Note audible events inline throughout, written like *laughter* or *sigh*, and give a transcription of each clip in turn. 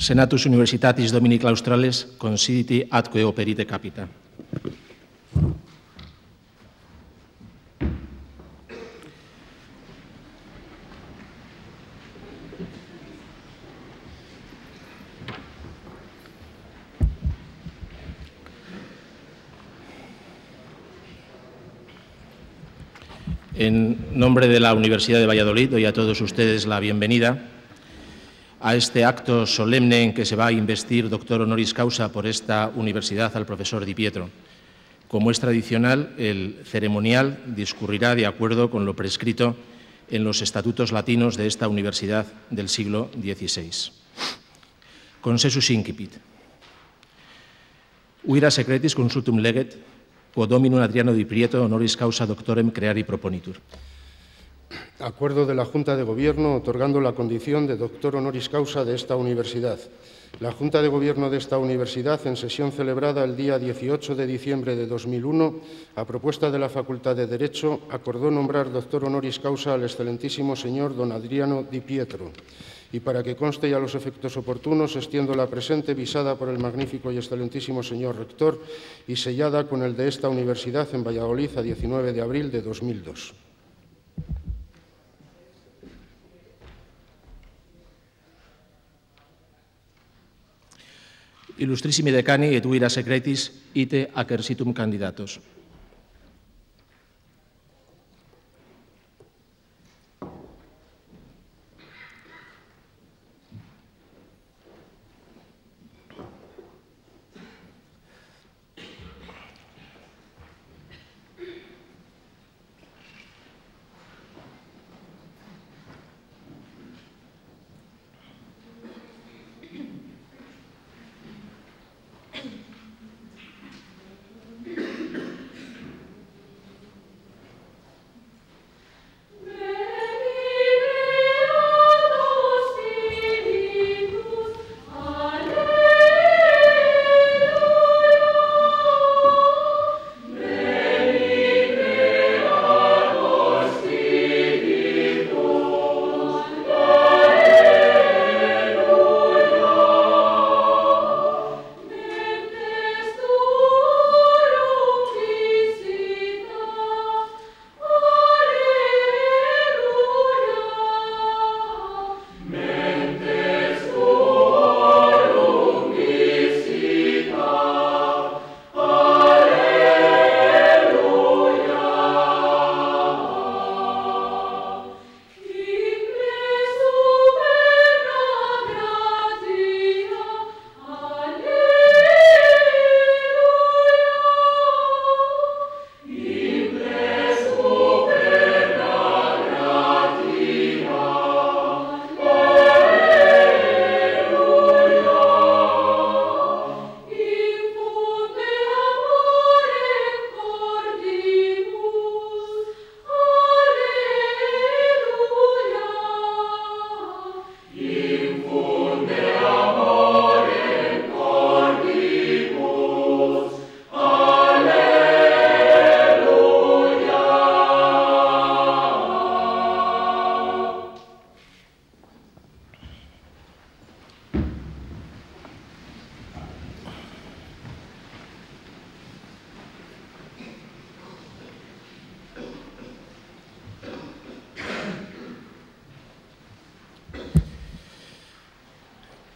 Senatus Universitatis Domini Claustrales considiti atque operite capita. En nombre de la Universidad de Valladolid doy a todos ustedes la bienvenida a este acto solemne en que se va a investir doctor honoris causa por esta universidad al profesor Di Pietro. Como es tradicional, el ceremonial discurrirá de acuerdo con lo prescrito en los estatutos latinos de esta universidad del siglo XVI. Consensus incipit. Uira secretis consultum leget, quod dominum Adriano Di Pietro honoris causa doctorem creari proponitur acuerdo de la Junta de Gobierno otorgando la condición de doctor honoris causa de esta universidad. La Junta de Gobierno de esta universidad, en sesión celebrada el día 18 de diciembre de 2001, a propuesta de la Facultad de Derecho, acordó nombrar doctor honoris causa al excelentísimo señor don Adriano Di Pietro. Y para que conste ya los efectos oportunos, extiendo la presente visada por el magnífico y excelentísimo señor rector y sellada con el de esta universidad en Valladolid a 19 de abril de 2002. Illustrissimi decani et uira secretis ite acersitum candidatos.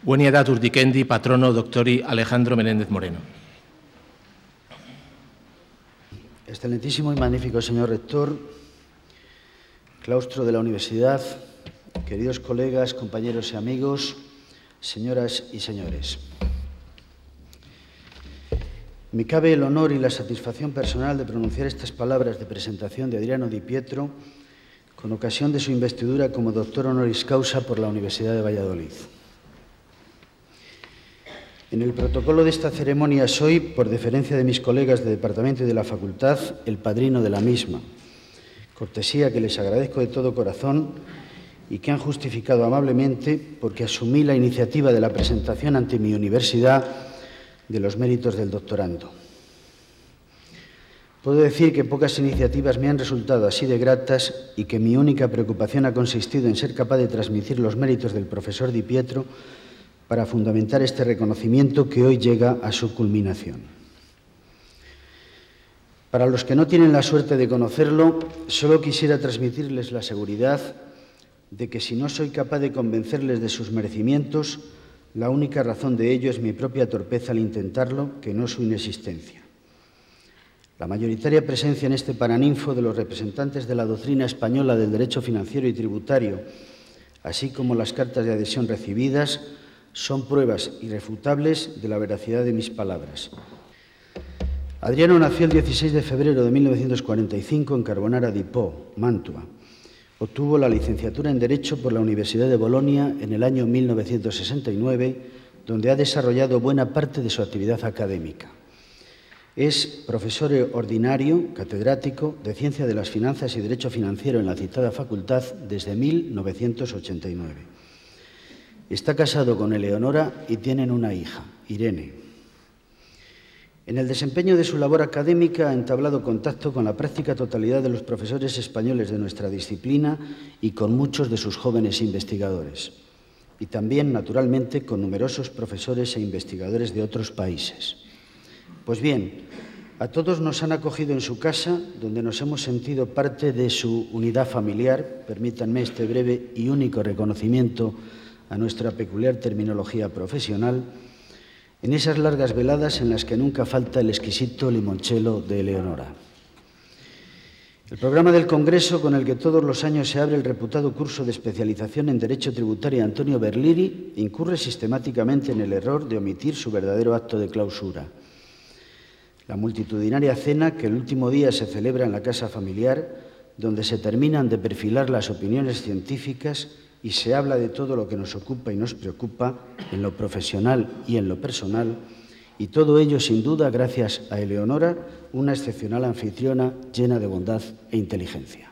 Buenia edad urdiquendi, patrono doctori Alejandro Menéndez Moreno. Excelentísimo y magnífico señor rector, claustro de la universidad, queridos colegas, compañeros y amigos, señoras y señores. Me cabe el honor y la satisfacción personal de pronunciar estas palabras de presentación de Adriano Di Pietro con ocasión de su investidura como doctor honoris causa por la Universidad de Valladolid. En el protocolo de esta ceremonia soy, por deferencia de mis colegas de departamento y de la facultad, el padrino de la misma, cortesía que les agradezco de todo corazón y que han justificado amablemente porque asumí la iniciativa de la presentación ante mi universidad de los méritos del doctorando. Puedo decir que pocas iniciativas me han resultado así de gratas y que mi única preocupación ha consistido en ser capaz de transmitir los méritos del profesor Di Pietro para fundamentar este reconocimiento que hoy llega a su culminación. Para los que no tienen la suerte de conocerlo, solo quisiera transmitirles la seguridad de que si no soy capaz de convencerles de sus merecimientos, la única razón de ello es mi propia torpeza al intentarlo, que no su inexistencia. La mayoritaria presencia en este paraninfo de los representantes de la doctrina española del derecho financiero y tributario, así como las cartas de adhesión recibidas, son pruebas irrefutables de la veracidad de mis palabras. Adriano nació el 16 de febrero de 1945 en Carbonara di Po, Mantua. Obtuvo la licenciatura en Derecho por la Universidad de Bolonia en el año 1969, donde ha desarrollado buena parte de su actividad académica. Es profesor ordinario, catedrático de Ciencia de las Finanzas y Derecho Financiero en la citada facultad desde 1989. Está casado con Eleonora y tienen una hija, Irene. En el desempeño de su labor académica ha entablado contacto con la práctica totalidad de los profesores españoles de nuestra disciplina y con muchos de sus jóvenes investigadores. Y también, naturalmente, con numerosos profesores e investigadores de otros países. Pues bien, a todos nos han acogido en su casa, donde nos hemos sentido parte de su unidad familiar. Permítanme este breve y único reconocimiento a nuestra peculiar terminología profesional, en esas largas veladas en las que nunca falta el exquisito limonchelo de Eleonora. El programa del Congreso, con el que todos los años se abre el reputado curso de especialización en Derecho Tributario Antonio Berliri, incurre sistemáticamente en el error de omitir su verdadero acto de clausura. La multitudinaria cena que el último día se celebra en la casa familiar, donde se terminan de perfilar las opiniones científicas y se habla de todo lo que nos ocupa y nos preocupa en lo profesional y en lo personal, y todo ello sin duda gracias a Eleonora, una excepcional anfitriona llena de bondad e inteligencia.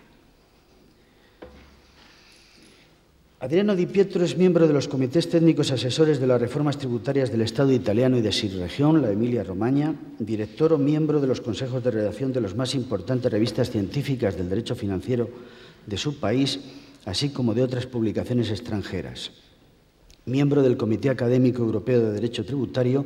Adriano Di Pietro es miembro de los comités técnicos asesores de las reformas tributarias del Estado italiano y de región, la Emilia-Romagna, director o miembro de los consejos de redacción de las más importantes revistas científicas del derecho financiero de su país así como de otras publicaciones extranjeras. Miembro del Comité Académico Europeo de Derecho Tributario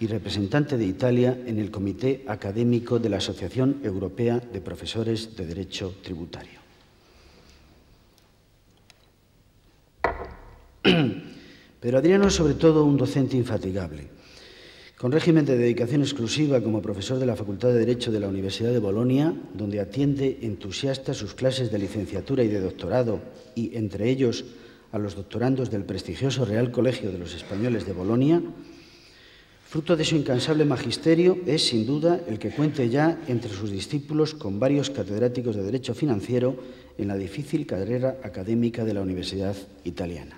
y representante de Italia en el Comité Académico de la Asociación Europea de Profesores de Derecho Tributario. *clears throat* Pero Adriano es sobre todo un docente infatigable con régimen de dedicación exclusiva como profesor de la Facultad de Derecho de la Universidad de Bolonia, donde atiende entusiasta sus clases de licenciatura y de doctorado, y entre ellos a los doctorandos del prestigioso Real Colegio de los Españoles de Bolonia, fruto de su incansable magisterio es, sin duda, el que cuente ya entre sus discípulos con varios catedráticos de Derecho Financiero en la difícil carrera académica de la Universidad Italiana.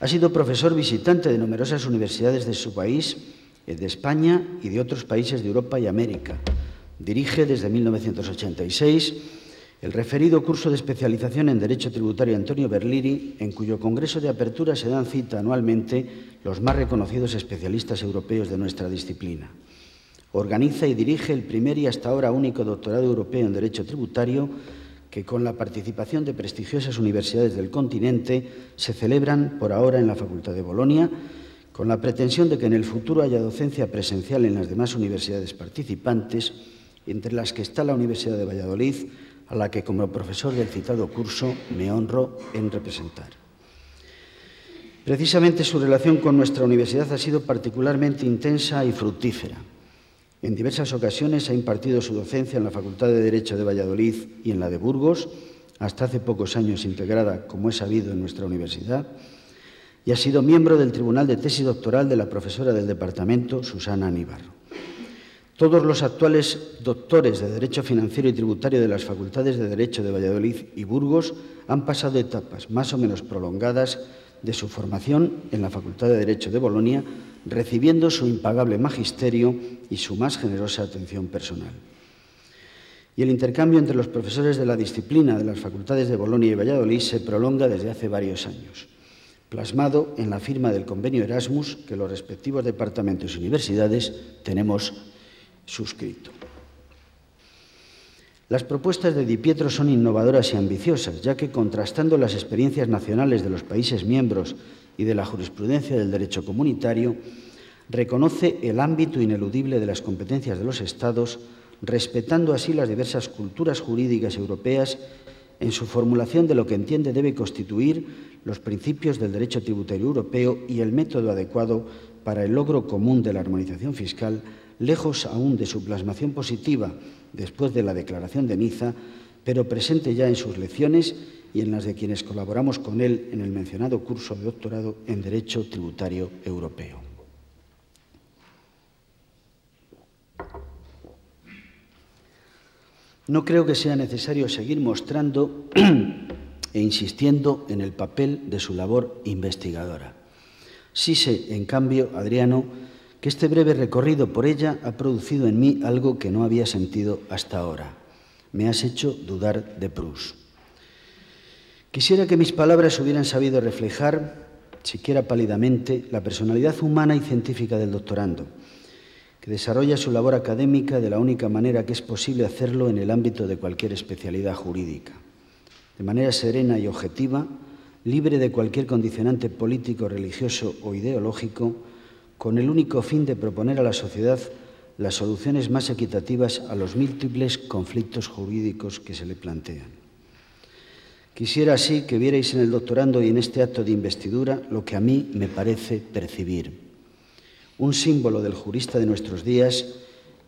Ha sido profesor visitante de numerosas universidades de su país, eh, de España y de otros países de Europa y América. Dirige desde 1986 el referido curso de especialización en Derecho Tributario Antonio Berliri, en cuyo congreso de apertura se dan cita anualmente los más reconocidos especialistas europeos de nuestra disciplina. Organiza y dirige el primer y hasta ahora único doctorado europeo en Derecho Tributario que con la participación de prestigiosas universidades del continente se celebran por ahora en la Facultad de Bolonia, con la pretensión de que en el futuro haya docencia presencial en las demás universidades participantes, entre las que está la Universidad de Valladolid, a la que como profesor del citado curso me honro en representar. Precisamente su relación con nuestra universidad ha sido particularmente intensa y fructífera. En diversas ocasiones ha impartido su docencia en la Facultad de Derecho de Valladolid y en la de Burgos, hasta hace pocos años integrada, como es sabido, en nuestra universidad, y ha sido miembro del Tribunal de Tesis Doctoral de la profesora del departamento, Susana Aníbarro. Todos los actuales doctores de Derecho Financiero y Tributario de las Facultades de Derecho de Valladolid y Burgos han pasado etapas más o menos prolongadas de su formación en la Facultad de Derecho de Bolonia, recibiendo su impagable magisterio y su más generosa atención personal. Y el intercambio entre los profesores de la disciplina de las facultades de Bolonia y Valladolid se prolonga desde hace varios años, plasmado en la firma del convenio Erasmus que los respectivos departamentos y universidades tenemos suscrito. Las propuestas de Di Pietro son innovadoras y ambiciosas, ya que contrastando las experiencias nacionales de los países miembros y de la jurisprudencia del derecho comunitario, reconoce el ámbito ineludible de las competencias de los Estados, respetando así las diversas culturas jurídicas europeas en su formulación de lo que entiende debe constituir los principios del derecho tributario europeo y el método adecuado para el logro común de la armonización fiscal lejos aún de su plasmación positiva después de la Declaración de Niza, pero presente ya en sus lecciones y en las de quienes colaboramos con él en el mencionado curso de doctorado en Derecho Tributario Europeo. No creo que sea necesario seguir mostrando *clears throat* e insistiendo en el papel de su labor investigadora. Sí sé, en cambio, Adriano, que este breve recorrido por ella ha producido en mí algo que no había sentido hasta ahora. Me has hecho dudar de Proust. Quisiera que mis palabras hubieran sabido reflejar, siquiera pálidamente, la personalidad humana y científica del doctorando, que desarrolla su labor académica de la única manera que es posible hacerlo en el ámbito de cualquier especialidad jurídica, de manera serena y objetiva, libre de cualquier condicionante político, religioso o ideológico, con el único fin de proponer a la sociedad las soluciones más equitativas a los múltiples conflictos jurídicos que se le plantean. Quisiera así que vierais en el doctorando y en este acto de investidura lo que a mí me parece percibir. Un símbolo del jurista de nuestros días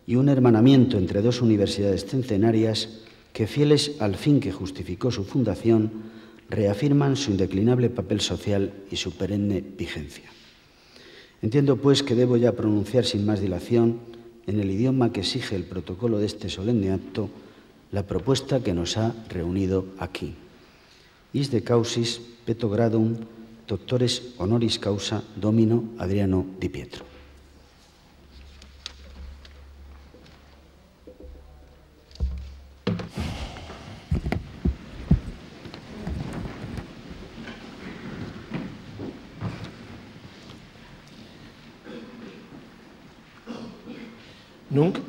y un hermanamiento entre dos universidades centenarias que, fieles al fin que justificó su fundación, reafirman su indeclinable papel social y su perenne vigencia. Entiendo, pues, que debo ya pronunciar sin más dilación, en el idioma que exige el protocolo de este solemne acto, la propuesta que nos ha reunido aquí. Is de causis peto gradum doctores honoris causa domino Adriano Di Pietro. Nunc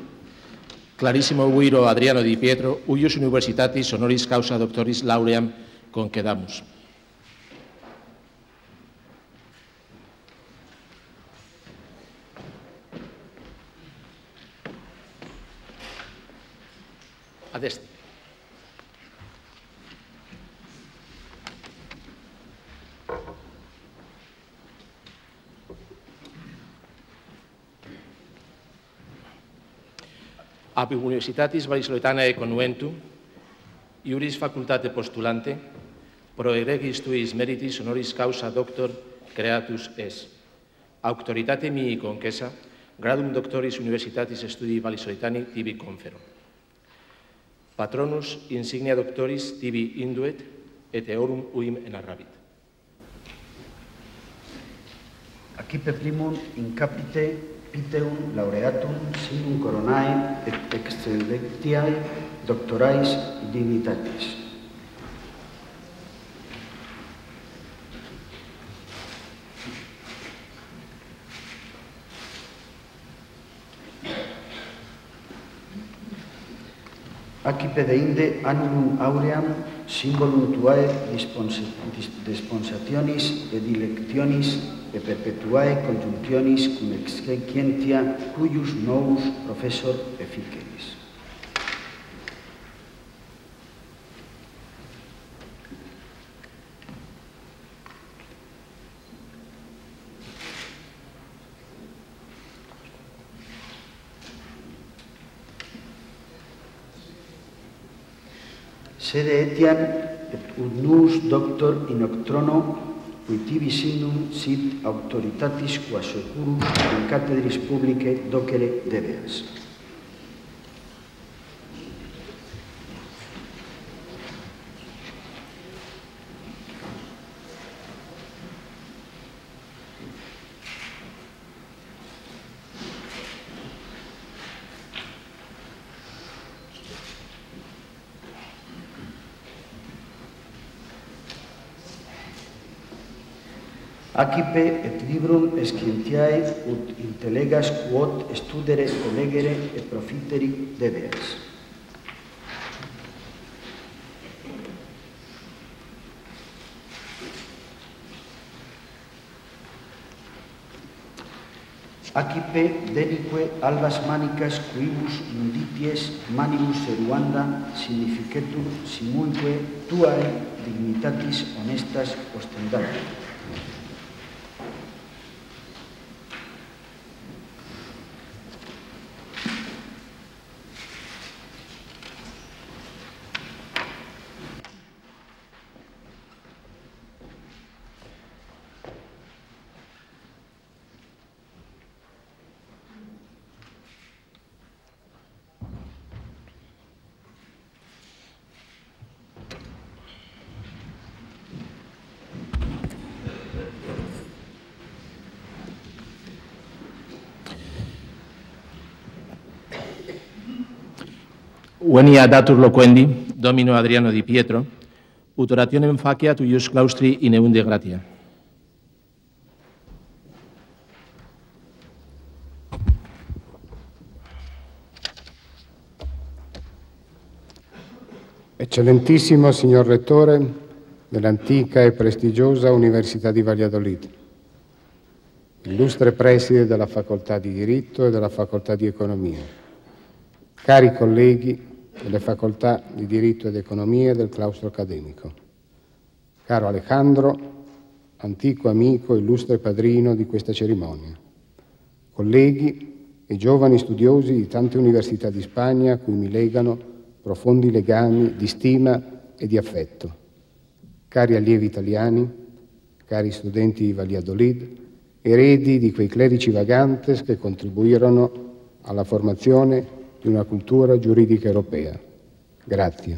clarissimo viro Adriano Di Pietro, uius universitatis honoris causa doctoris lauream con que damos. A deste. ab Universitatis Vallisolitanae Connuentum, iuris facultate postulante, pro egregis tuis meritis honoris causa doctor creatus es. Auctoritate mihi conquesa, gradum doctoris universitatis studii valisoitani tibi confero. Patronus insignia doctoris tibi induet, et eorum uim enarrabit. Aquí peplimum in capite piteum laureatum sinum coronae et excellectiae doctorais dignitatis. Aqui pedeinde annulum auream symbolum tuae dispensationis et dilectionis e perpetuae conjunctionis cum exquentia cuius novus professor efficeris. sede etiam et ut nus doctor in octrono qui tibi sit autoritatis quas securus in catedris publicae docere debeas. Acipe et librum scientiae ut intellegas quod studere collegere et profiteri debeas. Acipe denique albas manicas quibus mundities manibus eruanda significetur simulque tuae dignitatis honestas ostendati. Venia datur loquendi, domino Adriano di Pietro, ut orationem faciat uius claustri in eunde gratia. Eccellentissimo signor Rettore dell'antica e prestigiosa Università di Valladolid, illustre preside della Facoltà di Diritto e della Facoltà di Economia, cari colleghi delle facoltà di diritto ed economia del claustro accademico. Caro Alejandro, antico amico, illustre padrino di questa cerimonia, colleghi e giovani studiosi di tante università di Spagna a cui mi legano profondi legami di stima e di affetto, cari allievi italiani, cari studenti di Valladolid, eredi di quei clerici vagantes che contribuirono alla formazione di una cultura giuridica europea. Grazie.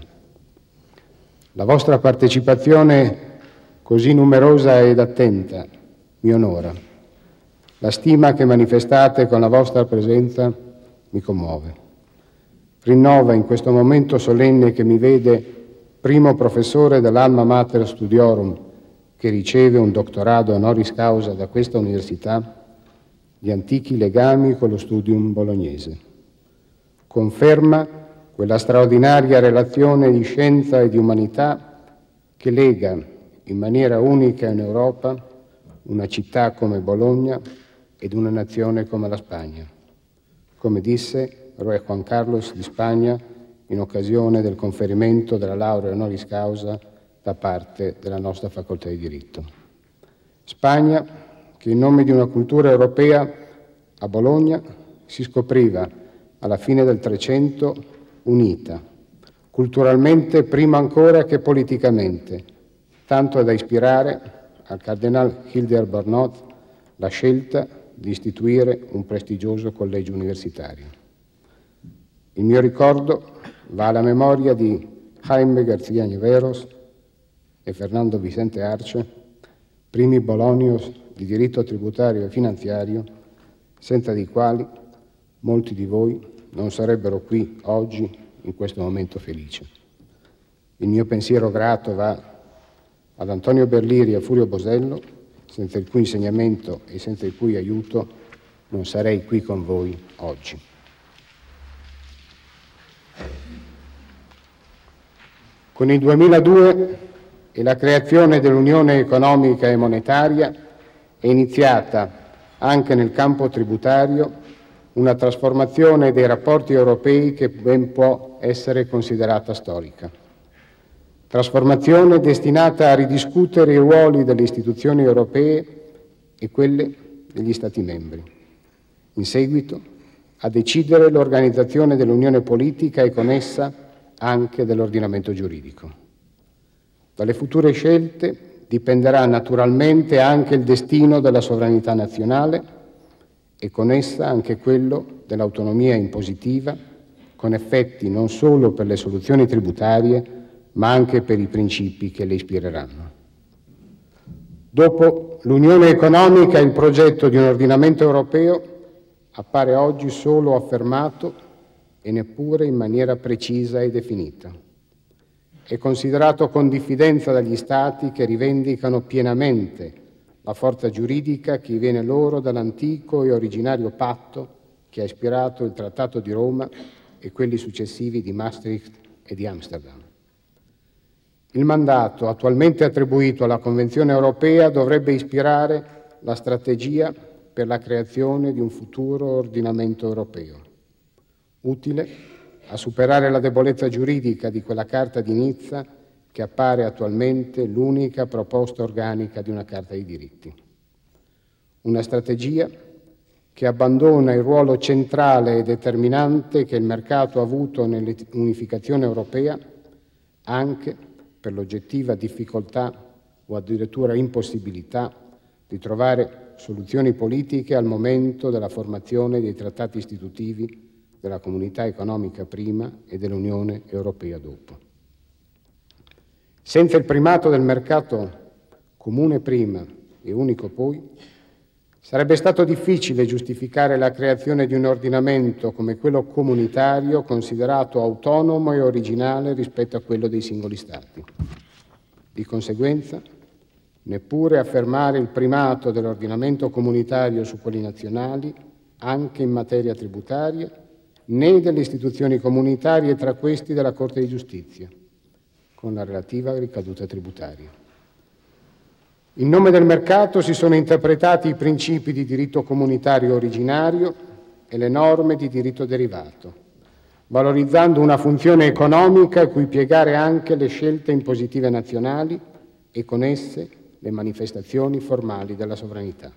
La vostra partecipazione così numerosa ed attenta mi onora. La stima che manifestate con la vostra presenza mi commuove. Rinnova in questo momento solenne che mi vede primo professore dell'Alma Mater Studiorum, che riceve un dottorato honoris causa da questa università, gli antichi legami con lo studium bolognese conferma quella straordinaria relazione di scienza e di umanità che lega in maniera unica in Europa una città come Bologna ed una nazione come la Spagna. Come disse Re Juan Carlos di Spagna in occasione del conferimento della laurea honoris causa da parte della nostra facoltà di diritto. Spagna che in nome di una cultura europea a Bologna si scopriva alla fine del Trecento unita, culturalmente prima ancora che politicamente, tanto da ispirare al cardenal Hilder Bernot la scelta di istituire un prestigioso collegio universitario. Il mio ricordo va alla memoria di Jaime García Neveros e Fernando Vicente Arce, primi bolonios di diritto tributario e finanziario, senza di quali molti di voi non sarebbero qui oggi in questo momento felice. Il mio pensiero grato va ad Antonio Berliri e a Furio Bosello, senza il cui insegnamento e senza il cui aiuto non sarei qui con voi oggi. Con il 2002 e la creazione dell'Unione economica e monetaria è iniziata anche nel campo tributario una trasformazione dei rapporti europei che ben può essere considerata storica. Trasformazione destinata a ridiscutere i ruoli delle istituzioni europee e quelle degli Stati membri. In seguito a decidere l'organizzazione dell'Unione politica e con essa anche dell'ordinamento giuridico. Dalle future scelte dipenderà naturalmente anche il destino della sovranità nazionale e con essa anche quello dell'autonomia impositiva, con effetti non solo per le soluzioni tributarie, ma anche per i principi che le ispireranno. Dopo l'unione economica, il progetto di un ordinamento europeo appare oggi solo affermato e neppure in maniera precisa e definita. È considerato con diffidenza dagli Stati che rivendicano pienamente la forza giuridica che viene loro dall'antico e originario patto che ha ispirato il Trattato di Roma e quelli successivi di Maastricht e di Amsterdam. Il mandato attualmente attribuito alla Convenzione europea dovrebbe ispirare la strategia per la creazione di un futuro ordinamento europeo, utile a superare la debolezza giuridica di quella Carta di Nizza che appare attualmente l'unica proposta organica di una Carta dei diritti. Una strategia che abbandona il ruolo centrale e determinante che il mercato ha avuto nell'unificazione europea anche per l'oggettiva difficoltà o addirittura impossibilità di trovare soluzioni politiche al momento della formazione dei trattati istitutivi della comunità economica prima e dell'Unione europea dopo. Senza il primato del mercato comune prima e unico poi, sarebbe stato difficile giustificare la creazione di un ordinamento come quello comunitario considerato autonomo e originale rispetto a quello dei singoli Stati. Di conseguenza, neppure affermare il primato dell'ordinamento comunitario su quelli nazionali, anche in materia tributaria, né delle istituzioni comunitarie tra questi della Corte di giustizia con la relativa ricaduta tributaria. In nome del mercato si sono interpretati i principi di diritto comunitario originario e le norme di diritto derivato, valorizzando una funzione economica a cui piegare anche le scelte impositive nazionali e con esse le manifestazioni formali della sovranità.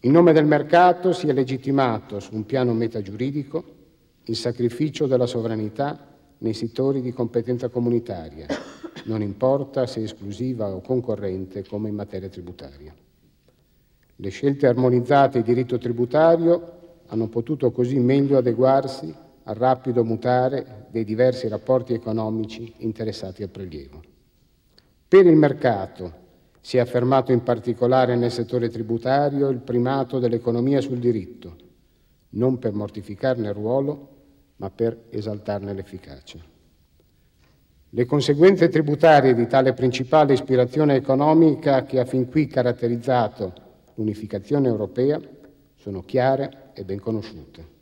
In nome del mercato si è legittimato su un piano metagiuridico il sacrificio della sovranità nei settori di competenza comunitaria, non importa se esclusiva o concorrente come in materia tributaria. Le scelte armonizzate di diritto tributario hanno potuto così meglio adeguarsi al rapido mutare dei diversi rapporti economici interessati al prelievo. Per il mercato si è affermato in particolare nel settore tributario il primato dell'economia sul diritto, non per mortificarne il ruolo, ma per esaltarne l'efficacia. Le conseguenze tributarie di tale principale ispirazione economica che ha fin qui caratterizzato l'unificazione europea sono chiare e ben conosciute.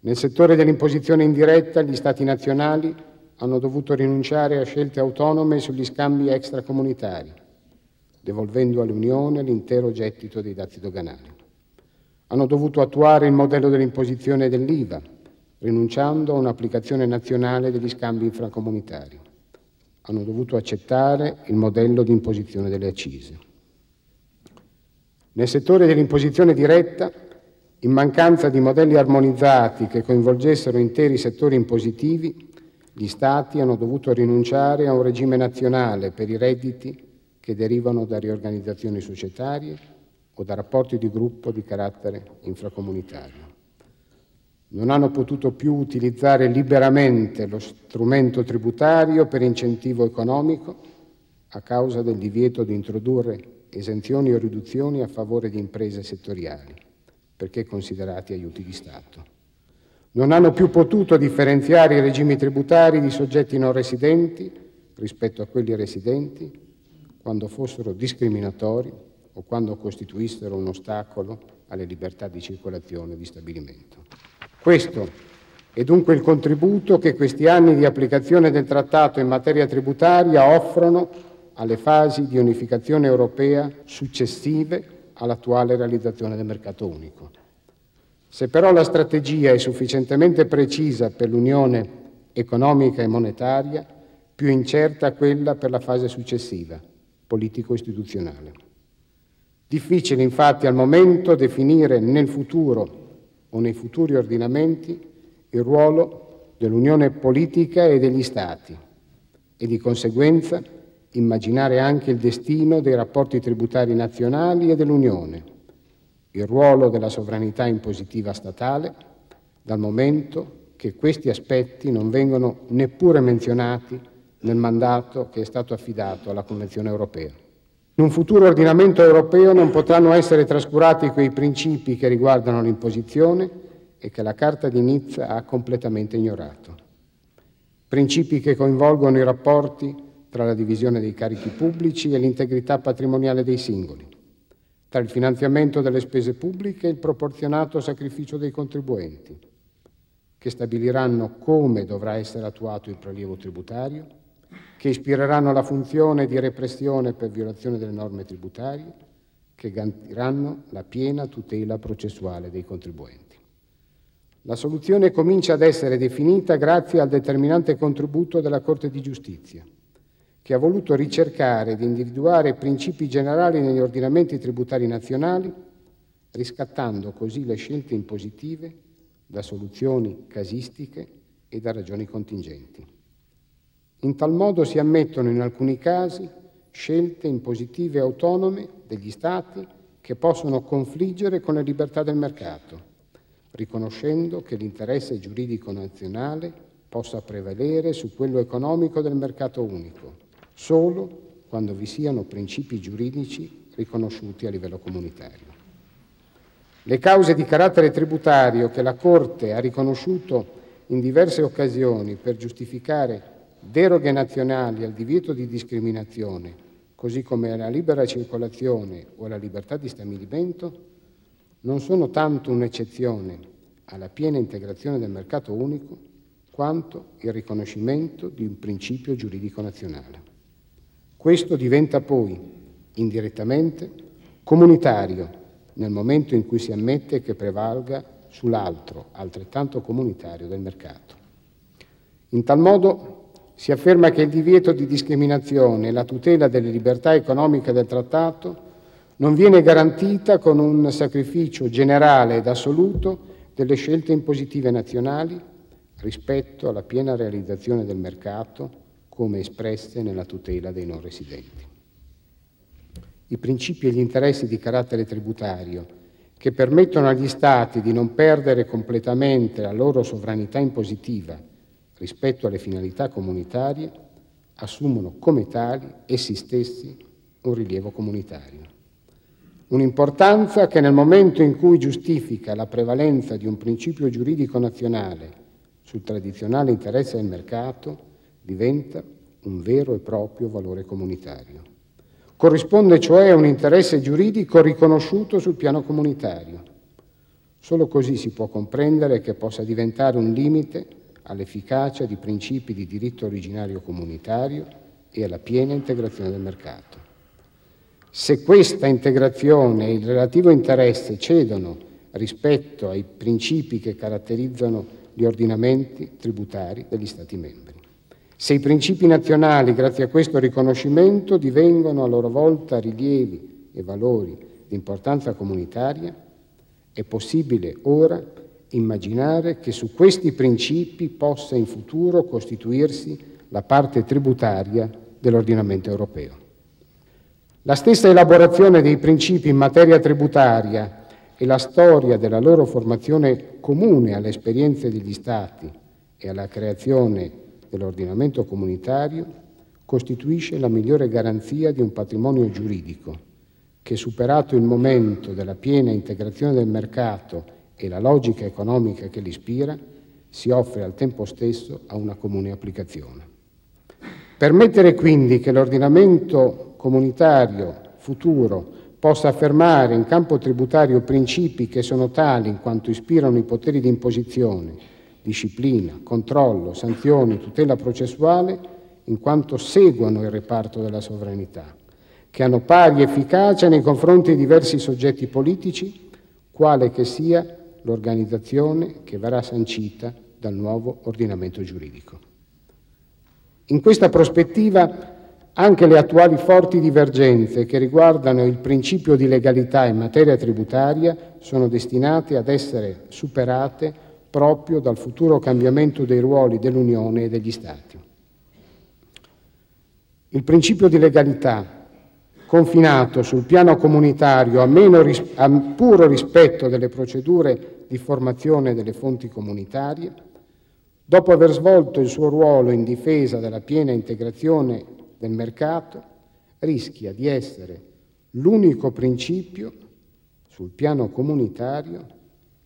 Nel settore dell'imposizione indiretta gli Stati nazionali hanno dovuto rinunciare a scelte autonome sugli scambi extracomunitari, devolvendo all'Unione l'intero gettito dei dazi doganali. Hanno dovuto attuare il modello dell'imposizione dell'IVA, rinunciando a un'applicazione nazionale degli scambi infracomunitari. Hanno dovuto accettare il modello di imposizione delle accise. Nel settore dell'imposizione diretta, in mancanza di modelli armonizzati che coinvolgessero interi settori impositivi, gli Stati hanno dovuto rinunciare a un regime nazionale per i redditi che derivano da riorganizzazioni societarie o da rapporti di gruppo di carattere infracomunitario non hanno potuto più utilizzare liberamente lo strumento tributario per incentivo economico a causa del divieto di introdurre esenzioni o riduzioni a favore di imprese settoriali, perché considerati aiuti di Stato. Non hanno più potuto differenziare i regimi tributari di soggetti non residenti rispetto a quelli residenti quando fossero discriminatori o quando costituissero un ostacolo alle libertà di circolazione e di stabilimento. Questo è dunque il contributo che questi anni di applicazione del trattato in materia tributaria offrono alle fasi di unificazione europea successive all'attuale realizzazione del mercato unico. Se però la strategia è sufficientemente precisa per l'unione economica e monetaria, più incerta quella per la fase successiva, politico-istituzionale. Difficile infatti al momento definire nel futuro o nei futuri ordinamenti il ruolo dell'unione politica e degli Stati e di conseguenza immaginare anche il destino dei rapporti tributari nazionali e dell'Unione, il ruolo della sovranità impositiva statale, dal momento che questi aspetti non vengono neppure menzionati nel mandato che è stato affidato alla Convenzione europea. In un futuro ordinamento europeo non potranno essere trascurati quei principi che riguardano l'imposizione e che la Carta di Nizza ha completamente ignorato. Principi che coinvolgono i rapporti tra la divisione dei carichi pubblici e l'integrità patrimoniale dei singoli, tra il finanziamento delle spese pubbliche e il proporzionato sacrificio dei contribuenti, che stabiliranno come dovrà essere attuato il prelievo tributario, che ispireranno la funzione di repressione per violazione delle norme tributarie, che garantiranno la piena tutela processuale dei contribuenti. La soluzione comincia ad essere definita grazie al determinante contributo della Corte di giustizia, che ha voluto ricercare ed individuare principi generali negli ordinamenti tributari nazionali, riscattando così le scelte impositive da soluzioni casistiche e da ragioni contingenti. In tal modo si ammettono in alcuni casi scelte impositive autonome degli Stati che possono confliggere con le libertà del mercato, riconoscendo che l'interesse giuridico nazionale possa prevalere su quello economico del mercato unico, solo quando vi siano principi giuridici riconosciuti a livello comunitario. Le cause di carattere tributario che la Corte ha riconosciuto in diverse occasioni per giustificare deroghe nazionali al divieto di discriminazione, così come alla libera circolazione o alla libertà di stabilimento, non sono tanto un'eccezione alla piena integrazione del mercato unico, quanto il riconoscimento di un principio giuridico nazionale. Questo diventa poi, indirettamente, comunitario nel momento in cui si ammette che prevalga sull'altro, altrettanto comunitario, del mercato. In tal modo si afferma che il divieto di discriminazione e la tutela delle libertà economiche del trattato non viene garantita con un sacrificio generale ed assoluto delle scelte impositive nazionali rispetto alla piena realizzazione del mercato come espresse nella tutela dei non residenti. I principi e gli interessi di carattere tributario che permettono agli Stati di non perdere completamente la loro sovranità impositiva rispetto alle finalità comunitarie assumono come tali essi stessi un rilievo comunitario. Un'importanza che nel momento in cui giustifica la prevalenza di un principio giuridico nazionale sul tradizionale interesse del mercato diventa un vero e proprio valore comunitario. Corrisponde cioè a un interesse giuridico riconosciuto sul piano comunitario. Solo così si può comprendere che possa diventare un limite all'efficacia di principi di diritto originario comunitario e alla piena integrazione del mercato. Se questa integrazione e il relativo interesse cedono rispetto ai principi che caratterizzano gli ordinamenti tributari degli Stati membri. Se i principi nazionali, grazie a questo riconoscimento, divengono a loro volta rilievi e valori di importanza comunitaria, è possibile ora immaginare che su questi principi possa in futuro costituirsi la parte tributaria dell'ordinamento europeo. La stessa elaborazione dei principi in materia tributaria e la storia della loro formazione comune alle esperienze degli Stati e alla creazione dell'ordinamento comunitario costituisce la migliore garanzia di un patrimonio giuridico che, superato il momento della piena integrazione del mercato e la logica economica che l'ispira, si offre al tempo stesso a una comune applicazione. Permettere quindi che l'ordinamento comunitario futuro possa affermare in campo tributario principi che sono tali in quanto ispirano i poteri di imposizione, disciplina, controllo, sanzioni, tutela processuale, in quanto seguono il reparto della sovranità, che hanno pari efficacia nei confronti di diversi soggetti politici, quale che sia l'organizzazione che verrà sancita dal nuovo ordinamento giuridico. In questa prospettiva anche le attuali forti divergenze che riguardano il principio di legalità in materia tributaria sono destinate ad essere superate proprio dal futuro cambiamento dei ruoli dell'Unione e degli Stati. Il principio di legalità, confinato sul piano comunitario a, ris a puro rispetto delle procedure di formazione delle fonti comunitarie, dopo aver svolto il suo ruolo in difesa della piena integrazione del mercato, rischia di essere l'unico principio sul piano comunitario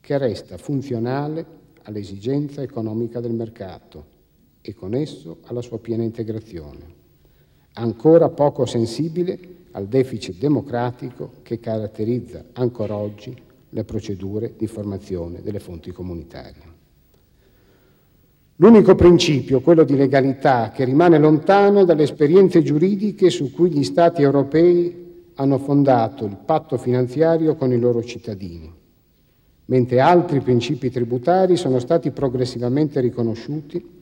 che resta funzionale all'esigenza economica del mercato e con esso alla sua piena integrazione, ancora poco sensibile al deficit democratico che caratterizza ancora oggi le procedure di formazione delle fonti comunitarie. L'unico principio, quello di legalità, che rimane lontano dalle esperienze giuridiche su cui gli Stati europei hanno fondato il patto finanziario con i loro cittadini mentre altri principi tributari sono stati progressivamente riconosciuti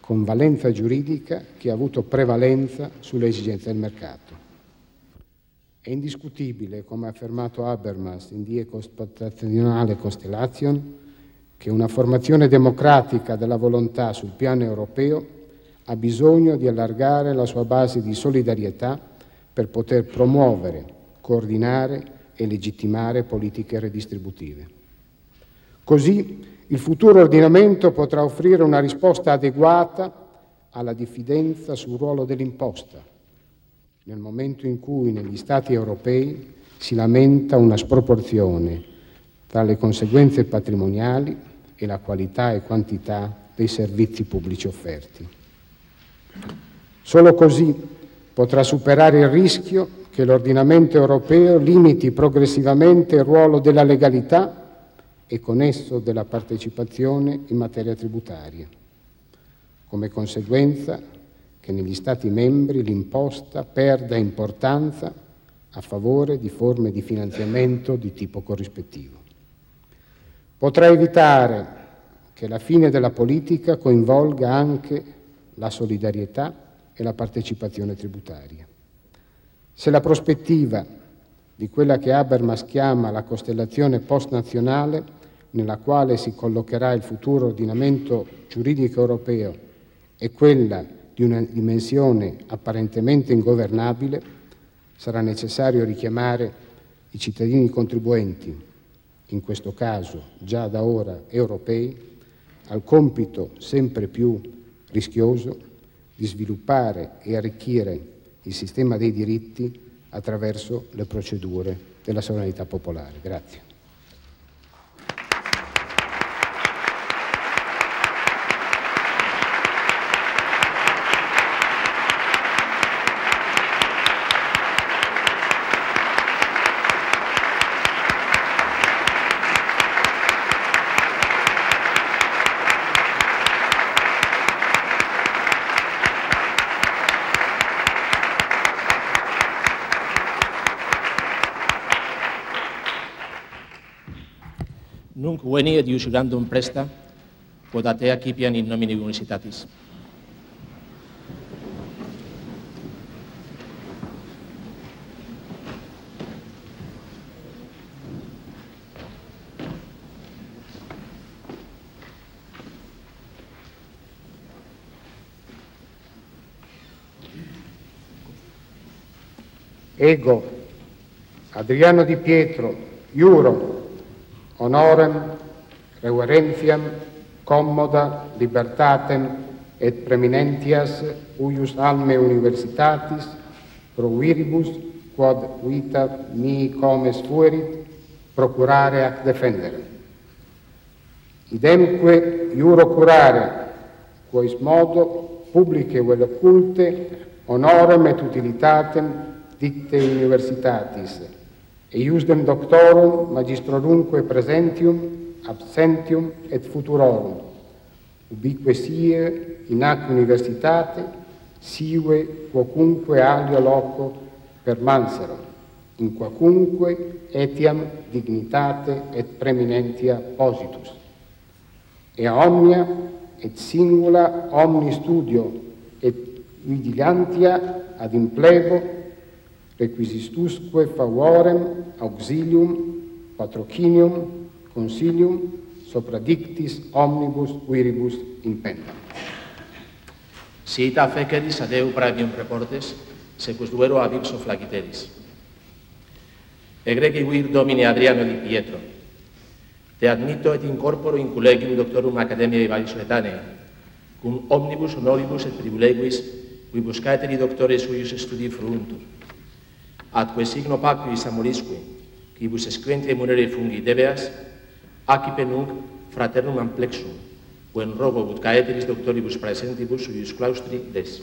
con valenza giuridica che ha avuto prevalenza sulle esigenze del mercato. È indiscutibile, come ha affermato Habermas in Die Constituzionale Constellation, che una formazione democratica della volontà sul piano europeo ha bisogno di allargare la sua base di solidarietà per poter promuovere, coordinare e legittimare politiche redistributive. Così il futuro ordinamento potrà offrire una risposta adeguata alla diffidenza sul ruolo dell'imposta, nel momento in cui negli Stati europei si lamenta una sproporzione tra le conseguenze patrimoniali e la qualità e quantità dei servizi pubblici offerti. Solo così potrà superare il rischio che l'ordinamento europeo limiti progressivamente il ruolo della legalità e con esso della partecipazione in materia tributaria. Come conseguenza che negli Stati membri l'imposta perda importanza a favore di forme di finanziamento di tipo corrispettivo. Potrà evitare che la fine della politica coinvolga anche la solidarietà e la partecipazione tributaria. Se la prospettiva di quella che Habermas chiama la costellazione post-nazionale, nella quale si collocherà il futuro ordinamento giuridico europeo, è quella di una dimensione apparentemente ingovernabile, sarà necessario richiamare i cittadini contribuenti, in questo caso già da ora europei, al compito sempre più rischioso di sviluppare e arricchire il sistema dei diritti attraverso le procedure della sovranità popolare. Grazie. Veni et iusurandum presta, quod a te accipian in nomine universitatis. Ego, Adriano Di Pietro, Iuro, Honorem reverentiam commoda libertatem et preeminentias uius alme universitatis pro viribus quod vita mi comes fuerit procurare ac defendere. Idemque iuro curare, quois modo publice vel occulte honorem et utilitatem dicte universitatis, iusdem doctorum magistrorumque presentium absentium et futurorum, ubique sie in ac universitate, sive quocunque alio loco permansero, in quacunque etiam dignitate et preeminentia positus. E omnia et singula omni studio et vigilantia ad implego requisistusque favorem auxilium patrocinium consilium sopradictis omnibus viribus impendam Sita feceris ad eu praebium reportes secus duero ab ipso flagiteris Egregi vir Domine Adriano Di Pietro. Te admitto et incorporo in collegium doctorum academiae Vallisoletaneae cum omnibus honoribus et privilegis qui buscateri doctores suius studi fruntur atque signo pacuis amorisque, quibus esquente munere fungi debeas, acipe nunc fraternum amplexum, quen rogo ut caeteris doctoribus praesentibus suius claustri des.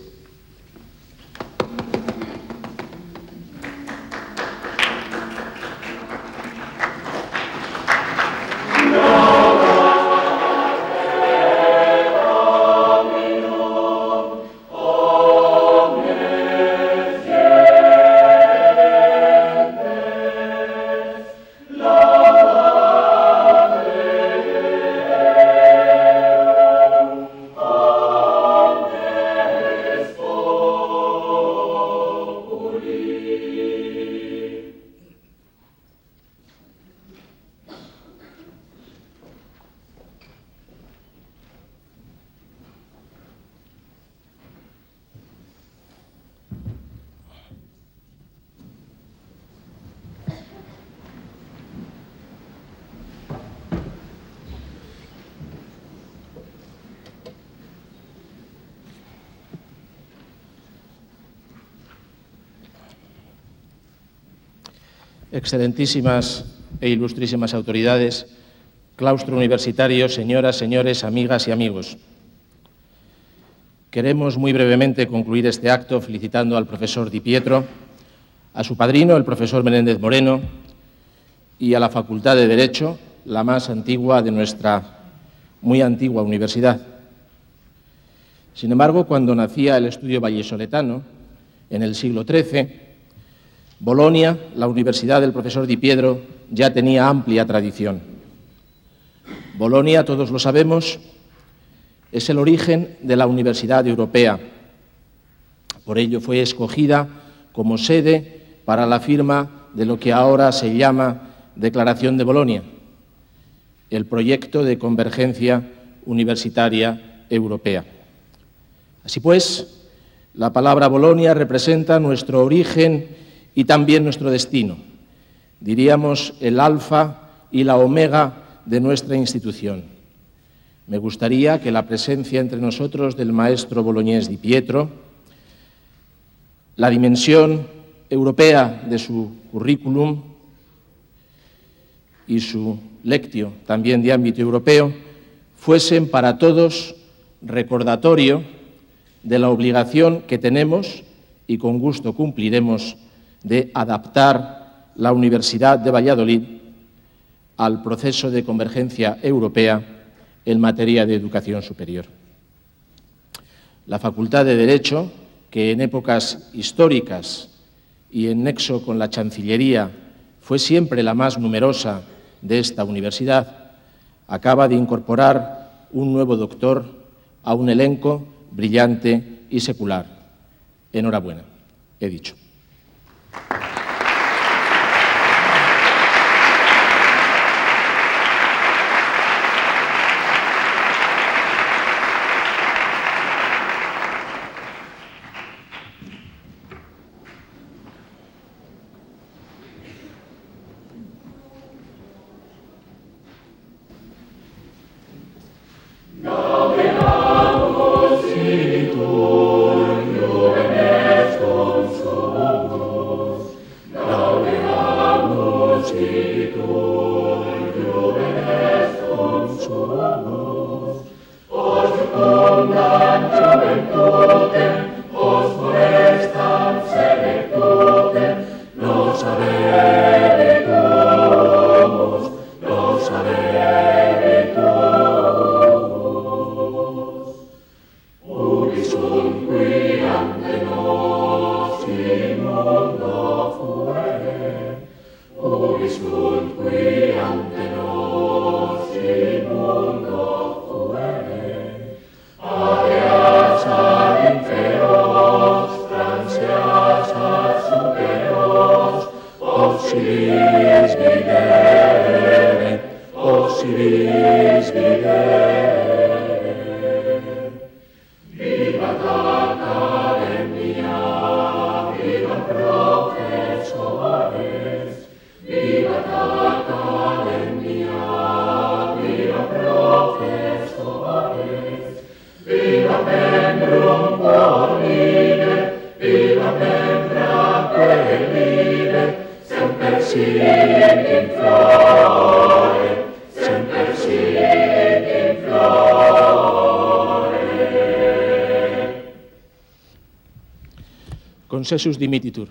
Excelentísimas e ilustrísimas autoridades, claustro universitario, señoras, señores, amigas y amigos. Queremos muy brevemente concluir este acto felicitando al profesor Di Pietro, a su padrino, el profesor Menéndez Moreno, y a la Facultad de Derecho, la más antigua de nuestra muy antigua universidad. Sin embargo, cuando nacía el estudio vallesoletano, en el siglo XIII, Bolonia, la universidad del profesor Di Pietro, ya tenía amplia tradición. Bolonia, todos lo sabemos, es el origen de la Universidad Europea. Por ello fue escogida como sede para la firma de lo que ahora se llama Declaración de Bolonia, el proyecto de convergencia universitaria europea. Así pues, la palabra Bolonia representa nuestro origen y también nuestro destino, diríamos el alfa y la omega de nuestra institución. Me gustaría que la presencia entre nosotros del maestro boloñés Di Pietro, la dimensión europea de su currículum y su lectio también de ámbito europeo fuesen para todos recordatorio de la obligación que tenemos y con gusto cumpliremos de adaptar la Universidad de Valladolid al proceso de convergencia europea en materia de educación superior. La Facultad de Derecho, que en épocas históricas y en nexo con la Chancillería fue siempre la más numerosa de esta universidad, acaba de incorporar un nuevo doctor a un elenco brillante y secular. Enhorabuena, he dicho. sus dimititur.